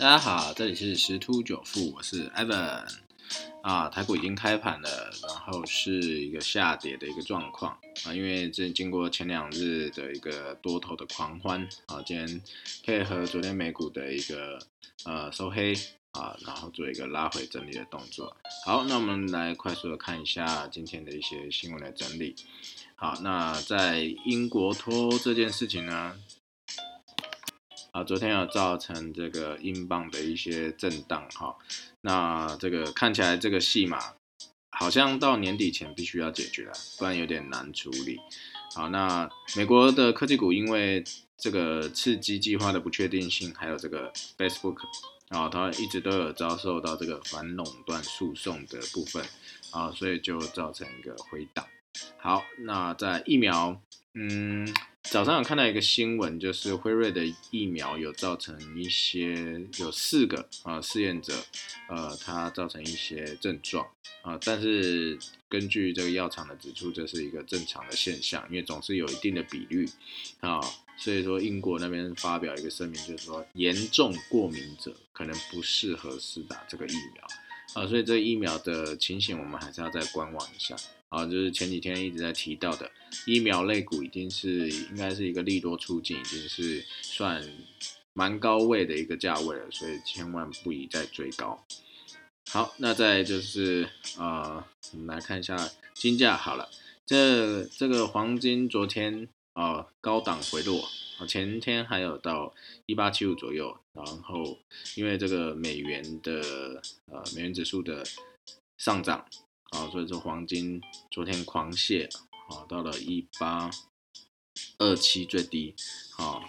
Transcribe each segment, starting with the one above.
大家好，这里是十突九富，我是 Evan。啊，台股已经开盘了，然后是一个下跌的一个状况啊，因为这经过前两日的一个多头的狂欢啊，今天配合昨天美股的一个呃收黑啊，然后做一个拉回整理的动作。好，那我们来快速的看一下今天的一些新闻的整理。好，那在英国脱欧这件事情呢？啊，昨天有造成这个英镑的一些震荡哈，那这个看起来这个戏码好像到年底前必须要解决了，不然有点难处理。好，那美国的科技股因为这个刺激计划的不确定性，还有这个 Facebook 啊，它一直都有遭受到这个反垄断诉讼的部分啊，所以就造成一个回档。好，那在疫苗，嗯。早上有看到一个新闻，就是辉瑞的疫苗有造成一些有四个啊试验者，呃，它造成一些症状啊，但是根据这个药厂的指出，这是一个正常的现象，因为总是有一定的比率啊，所以说英国那边发表一个声明，就是说严重过敏者可能不适合施打这个疫苗啊，所以这疫苗的情形我们还是要再观望一下。啊，就是前几天一直在提到的疫苗类股，已经是应该是一个利多出尽，已经是算蛮高位的一个价位了，所以千万不宜再追高。好，那再就是呃，我们来看一下金价。好了，这这个黄金昨天啊高档回落，啊前天还有到一八七五左右，然后因为这个美元的呃美元指数的上涨。啊，所以说黄金昨天狂泻，啊，到了一八二七最低，好，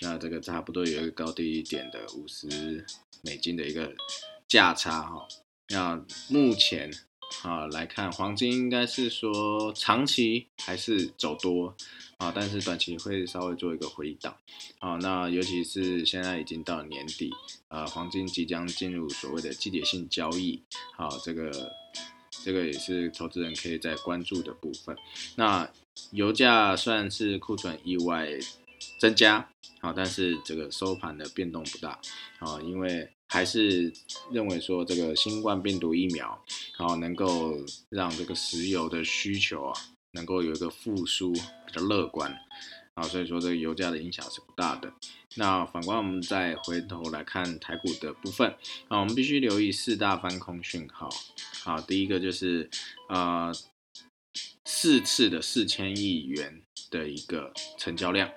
那这个差不多有一个高低一点的五十美金的一个价差，哈，那目前啊来看，黄金应该是说长期还是走多，啊，但是短期会稍微做一个回档，啊，那尤其是现在已经到年底，呃，黄金即将进入所谓的季节性交易，好，这个。这个也是投资人可以在关注的部分。那油价算是库存意外增加，好，但是这个收盘的变动不大，啊，因为还是认为说这个新冠病毒疫苗，好，能够让这个石油的需求啊，能够有一个复苏，比较乐观。啊，所以说这个油价的影响是不大的。那反观我们再回头来看台股的部分，啊，我们必须留意四大翻空讯号。好，第一个就是呃四次的四千亿元的一个成交量。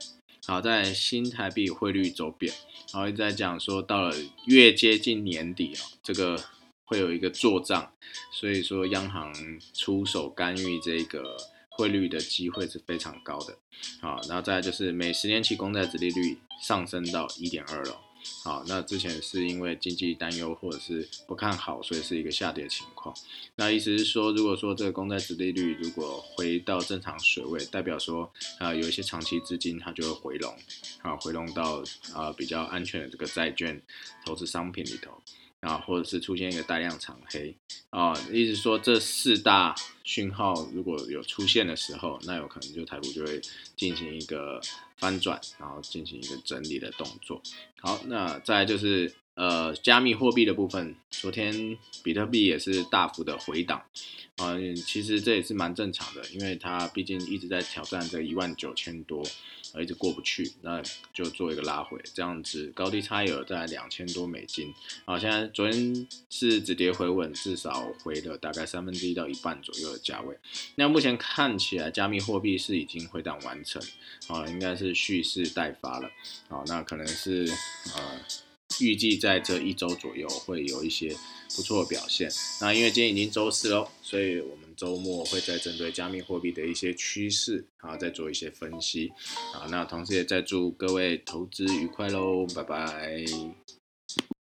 好，在新台币汇率走贬，然后一直在讲说到了越接近年底啊，这个会有一个做账，所以说央行出手干预这个。汇率的机会是非常高的，好，然后再就是每十年期公债殖利率上升到一点二了，好，那之前是因为经济担忧或者是不看好，所以是一个下跌情况。那意思是说，如果说这个公债殖利率如果回到正常水位，代表说啊有一些长期资金它就会回笼，啊回笼到啊比较安全的这个债券投资商品里头。啊，或者是出现一个大量长黑啊，意思说这四大讯号如果有出现的时候，那有可能就台股就会进行一个翻转，然后进行一个整理的动作。好，那再就是呃加密货币的部分，昨天比特币也是大幅的回档啊，其实这也是蛮正常的，因为它毕竟一直在挑战这一万九千多。一直过不去，那就做一个拉回，这样子高低差有在两千多美金。好，现在昨天是止跌回稳，至少回了大概三分之一到一半左右的价位。那目前看起来，加密货币是已经回档完成，啊，应该是蓄势待发了。好，那可能是呃，预计在这一周左右会有一些不错的表现。那因为今天已经周四喽，所以我们。周末会再针对加密货币的一些趋势啊，再做一些分析啊。那同时也再祝各位投资愉快喽，拜拜。